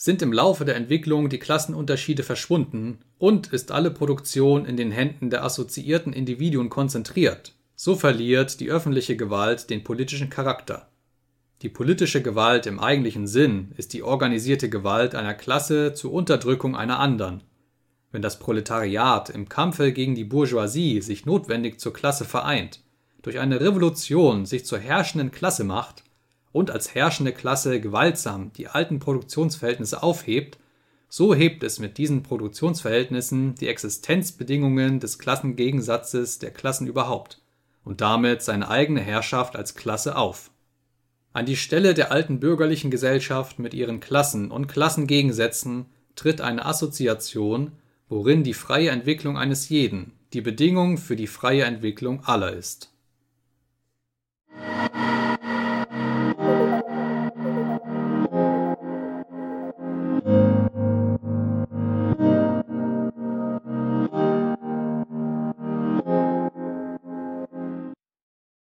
sind im Laufe der Entwicklung die Klassenunterschiede verschwunden und ist alle Produktion in den Händen der assoziierten Individuen konzentriert, so verliert die öffentliche Gewalt den politischen Charakter. Die politische Gewalt im eigentlichen Sinn ist die organisierte Gewalt einer Klasse zur Unterdrückung einer anderen. Wenn das Proletariat im Kampfe gegen die Bourgeoisie sich notwendig zur Klasse vereint, durch eine Revolution sich zur herrschenden Klasse macht und als herrschende Klasse gewaltsam die alten Produktionsverhältnisse aufhebt, so hebt es mit diesen Produktionsverhältnissen die Existenzbedingungen des Klassengegensatzes der Klassen überhaupt und damit seine eigene Herrschaft als Klasse auf. An die Stelle der alten bürgerlichen Gesellschaft mit ihren Klassen und Klassengegensätzen tritt eine Assoziation, worin die freie Entwicklung eines jeden die Bedingung für die freie Entwicklung aller ist